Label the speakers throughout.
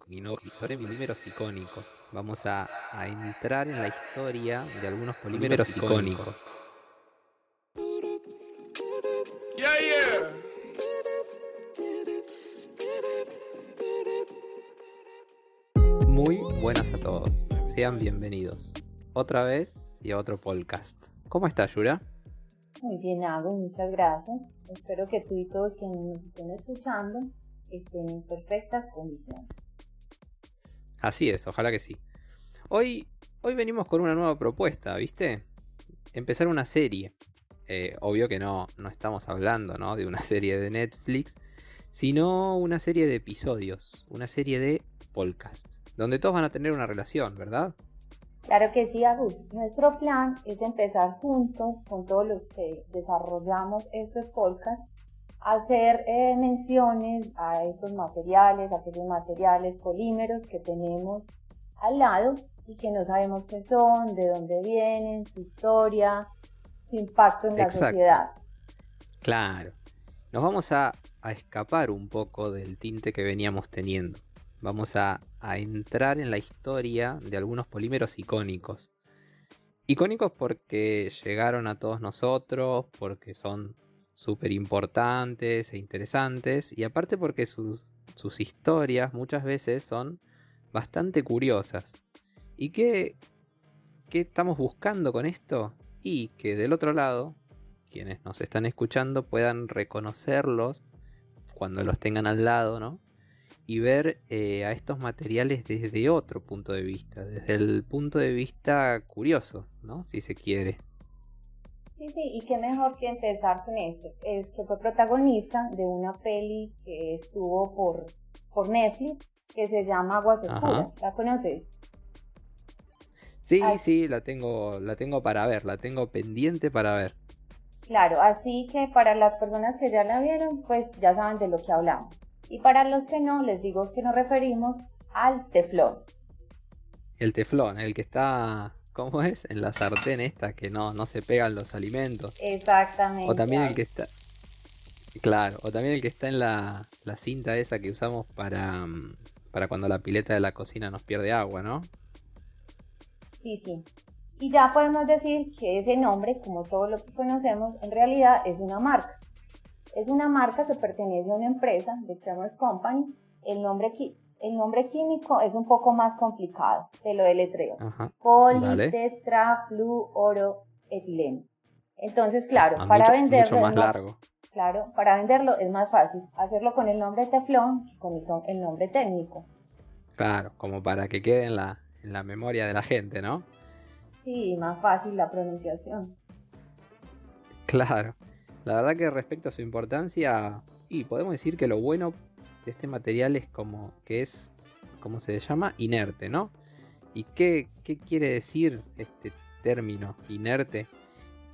Speaker 1: polímeros icónicos. Vamos a, a entrar en la historia de algunos polímeros icónicos.
Speaker 2: Yeah, yeah.
Speaker 1: Muy buenas a todos, sean bienvenidos. Otra vez y a otro podcast. ¿Cómo está Yura?
Speaker 3: Muy bien, Agus, muchas gracias. Espero que tú y todos quienes nos estén escuchando estén en perfectas condiciones.
Speaker 1: Así es, ojalá que sí. Hoy, hoy venimos con una nueva propuesta, ¿viste? Empezar una serie. Eh, obvio que no, no estamos hablando ¿no? de una serie de Netflix, sino una serie de episodios, una serie de podcast, donde todos van a tener una relación, ¿verdad?
Speaker 3: Claro que sí, Agus. Nuestro plan es empezar juntos con todos los que desarrollamos estos podcasts, hacer eh, menciones a estos materiales, a aquellos materiales polímeros que tenemos al lado y que no sabemos qué son, de dónde vienen, su historia, su impacto en la
Speaker 1: Exacto.
Speaker 3: sociedad.
Speaker 1: Claro. Nos vamos a, a escapar un poco del tinte que veníamos teniendo. Vamos a, a entrar en la historia de algunos polímeros icónicos. Icónicos porque llegaron a todos nosotros, porque son súper importantes e interesantes, y aparte porque sus, sus historias muchas veces son bastante curiosas. ¿Y qué, qué estamos buscando con esto? Y que del otro lado, quienes nos están escuchando puedan reconocerlos cuando los tengan al lado, ¿no? Y ver eh, a estos materiales desde otro punto de vista, desde el punto de vista curioso, ¿no? Si se quiere.
Speaker 3: Sí, sí, y qué mejor que empezar con esto. Es que fue protagonista de una peli que estuvo por, por Netflix que se llama Aguas Oscuras. ¿La conoces?
Speaker 1: Sí, sí, la tengo, la tengo para ver, la tengo pendiente para ver.
Speaker 3: Claro, así que para las personas que ya la vieron, pues ya saben de lo que hablamos. Y para los que no, les digo que nos referimos al teflón.
Speaker 1: El teflón, el que está, ¿cómo es? En la sartén esta que no, no se pegan los alimentos.
Speaker 3: Exactamente.
Speaker 1: O también el que está. Claro, o también el que está en la, la cinta esa que usamos para, mm, para cuando la pileta de la cocina nos pierde agua, ¿no?
Speaker 3: Sí, sí. Y ya podemos decir que ese nombre, como todo lo que conocemos, en realidad es una marca. Es una marca que pertenece a una empresa de Tremors Company. El nombre, qui- el nombre químico es un poco más complicado, te lo deletreo. Politetrafluoroetileno. Entonces, claro,
Speaker 1: Ah,
Speaker 3: para
Speaker 1: mucho,
Speaker 3: venderlo
Speaker 1: mucho más largo.
Speaker 3: Claro, para venderlo es más fácil hacerlo con el nombre teflón que con el, nombre técnico.
Speaker 1: Claro, como para que quede en la, en la memoria de la gente, ¿no?
Speaker 3: Sí, más fácil la pronunciación.
Speaker 1: Claro. La verdad que respecto a su importancia, y podemos decir que lo bueno este material es como que es, ¿cómo se llama? Inerte, ¿no? ¿Y qué, qué quiere decir este término inerte?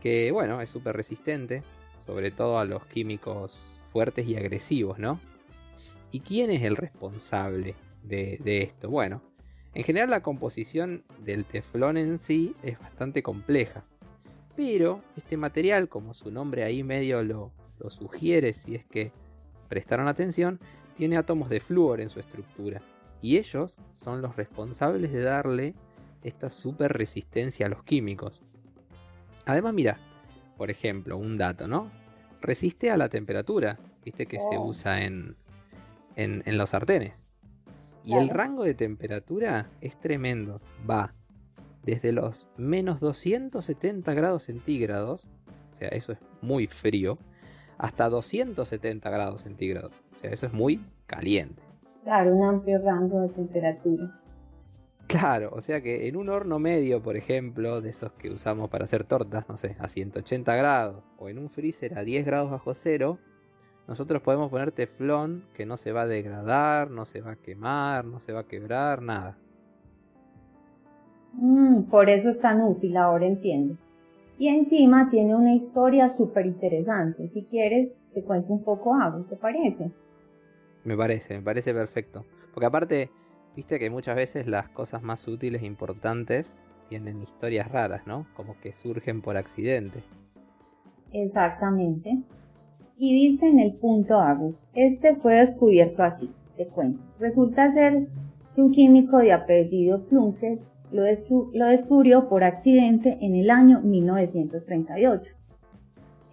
Speaker 1: Que bueno, es súper resistente, sobre todo a los químicos fuertes y agresivos, ¿no? ¿Y quién es el responsable de, de esto? Bueno, en general la composición del teflón en sí es bastante compleja. Pero este material, como su nombre ahí medio lo, lo sugiere, si es que prestaron atención, tiene átomos de flúor en su estructura. Y ellos son los responsables de darle esta super resistencia a los químicos. Además, mira, por ejemplo, un dato, ¿no? Resiste a la temperatura, viste que se
Speaker 3: Oh.
Speaker 1: usa en, en, en los sartenes. Y el rango de temperatura es tremendo. Va desde los menos 270 grados centígrados, o sea, eso es muy frío, hasta 270 grados centígrados, o sea, eso es muy caliente.
Speaker 3: Claro, un amplio rango de temperatura.
Speaker 1: Claro, o sea que en un horno medio, por ejemplo, de esos que usamos para hacer tortas, no sé, a 180 grados, o en un freezer a 10 grados bajo cero, nosotros podemos poner teflón que no se va a degradar, no se va a quemar, no se va a quebrar, nada.
Speaker 3: Mm, por eso es tan útil, ahora entiendo. Y encima tiene una historia súper interesante. Si quieres, te cuento un poco algo, ¿te parece?
Speaker 1: Me parece, me parece perfecto. Porque aparte, viste que muchas veces las cosas más útiles e importantes tienen historias raras, ¿no? Como que surgen por accidente.
Speaker 3: Exactamente. Y dice en el punto Agus, este fue descubierto así, te cuento. Resulta ser que un químico de apellido Plunkett lo, lo descubrió por accidente en el año 1938.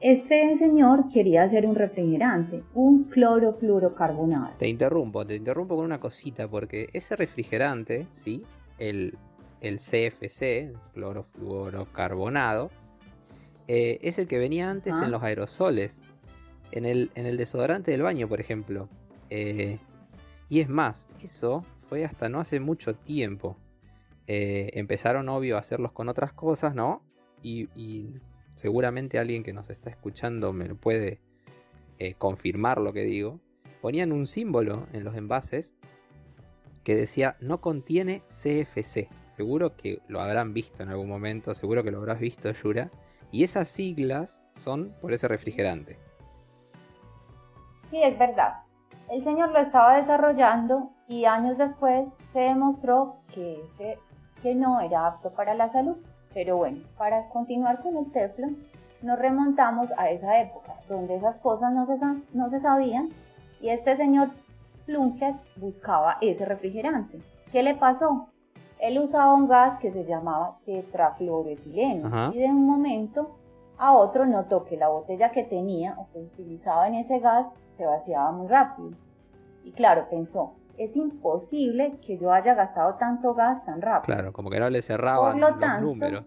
Speaker 3: Este señor quería hacer un refrigerante, un clorofluorocarbonato.
Speaker 1: Te interrumpo, te interrumpo con una cosita, porque ese refrigerante, ¿sí? El, el CFC, clorofluorocarbonado, eh, es el que venía antes en ah. los aerosoles, en el, en el desodorante del baño, por ejemplo. Eh, y es más, eso fue hasta no hace mucho tiempo. Eh, empezaron, obvio, a hacerlos con otras cosas, ¿no? y seguramente alguien que nos está escuchando me puede eh, confirmar lo que digo, ponían un símbolo en los envases que decía no contiene CFC. Seguro que lo habrán visto en algún momento, seguro que lo habrás visto, Yura. Y esas siglas son por ese refrigerante.
Speaker 3: Sí, es verdad. El señor lo estaba desarrollando y años después se demostró que, que no era apto para la salud. Pero bueno, para continuar con el teflon, nos remontamos a esa época, donde esas cosas no se, no se sabían y este señor Plunkett buscaba ese refrigerante. ¿Qué le pasó? Él usaba un gas que se llamaba tetrafluoretileno y de un momento a otro notó que la botella que tenía o que utilizaba en ese gas se vaciaba muy rápido. Y claro, pensó, es imposible que yo haya gastado tanto gas tan rápido.
Speaker 1: Claro, como que no le cerraban los números.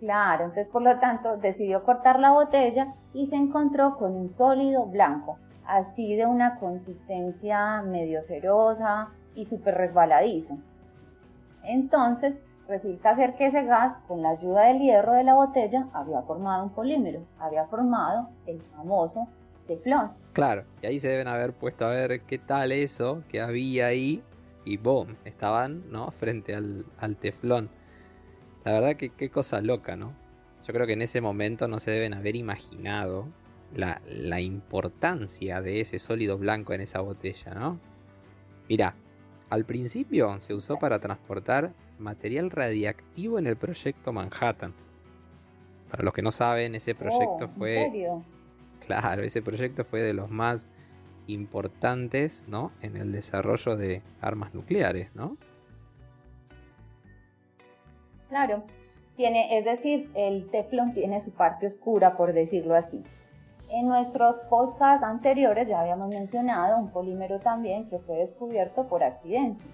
Speaker 3: Claro, entonces por lo tanto decidió cortar la botella y se encontró con un sólido blanco, así de una consistencia medio cerosa y súper resbaladizo. Entonces resulta ser que ese gas, con la ayuda del hierro de la botella, había formado un polímero, había formado el famoso teflón.
Speaker 1: Claro, y ahí se deben haber puesto a ver qué tal eso que había ahí y boom, estaban, ¿no? Frente al, teflón. La verdad que qué cosa loca, ¿no? Yo creo que en ese momento no se deben haber imaginado la, la importancia de ese sólido blanco en esa botella, ¿no? Mirá, al principio se usó para transportar material radiactivo en el proyecto Manhattan. Para los que no saben, ese proyecto
Speaker 3: oh,
Speaker 1: fue Claro, ese proyecto fue de los más importantes, ¿no? En el desarrollo de armas nucleares, ¿no?
Speaker 3: Claro, tiene, es decir, el teflón tiene su parte oscura, por decirlo así. En nuestros podcasts anteriores ya habíamos mencionado un polímero también que fue descubierto por accidente.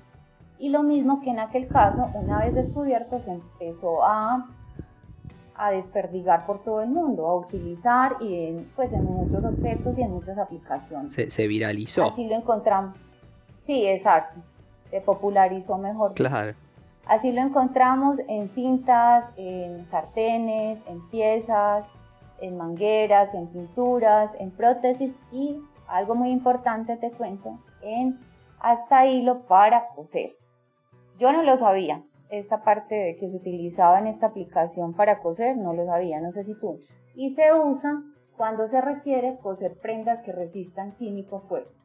Speaker 3: Y lo mismo que en aquel caso, una vez descubierto, se empezó a a desperdigar por todo el mundo, a utilizar y en, pues en muchos objetos y en muchas aplicaciones.
Speaker 1: Se, viralizó.
Speaker 3: Así lo encontramos. Sí, exacto. Se popularizó mejor.
Speaker 1: Claro.
Speaker 3: Así lo encontramos en cintas, en sartenes, en piezas, en mangueras, en pinturas, en prótesis y algo muy importante te cuento, en hasta hilo para coser. Yo no lo sabía, esta parte de que se utilizaba en esta aplicación para coser, no lo sabía, no sé si tú. Y se usa cuando se requiere coser prendas que resistan químicos fuertes.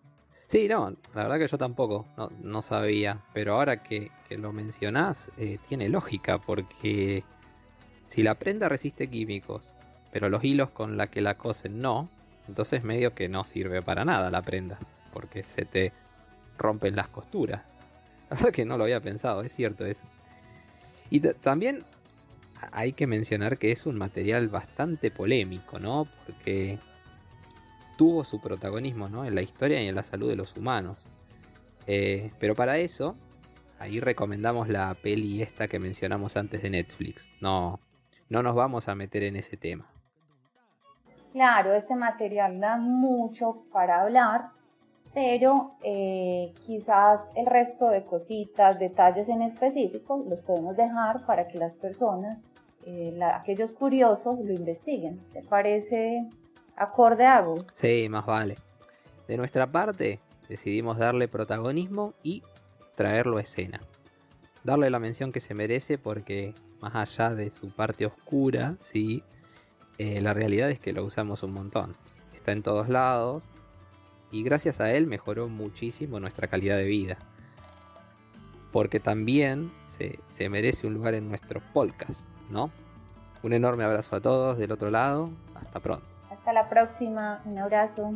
Speaker 1: Sí, no, la verdad que yo tampoco no, sabía, pero ahora que, lo mencionás, eh, tiene lógica, porque si la prenda resiste químicos, pero los hilos con la que la cosen no, entonces medio que no sirve para nada la prenda, porque se te rompen las costuras. La verdad que no lo había pensado, es cierto eso. Y también hay que mencionar que es un material bastante polémico, ¿no? Porque tuvo su protagonismo ¿no? en la historia y en la salud de los humanos. Eh, pero para eso, ahí recomendamos la peli esta que mencionamos antes de Netflix. No, no nos vamos a meter en ese tema.
Speaker 3: Claro, este material da mucho para hablar, pero eh, quizás el resto de cositas, detalles en específico, los podemos dejar para que las personas, eh, aquellos curiosos, lo investiguen. ¿Te parece acorde algo?
Speaker 1: Sí, más vale. De nuestra parte, decidimos darle protagonismo y traerlo a escena. Darle la mención que se merece porque, más allá de su parte oscura, sí, eh, la realidad es que lo usamos un montón. Está en todos lados y gracias a él mejoró muchísimo nuestra calidad de vida. Porque también se, merece un lugar en nuestro podcast, ¿no? Un enorme abrazo a todos del otro lado. Hasta pronto.
Speaker 3: Hasta la próxima. Un abrazo.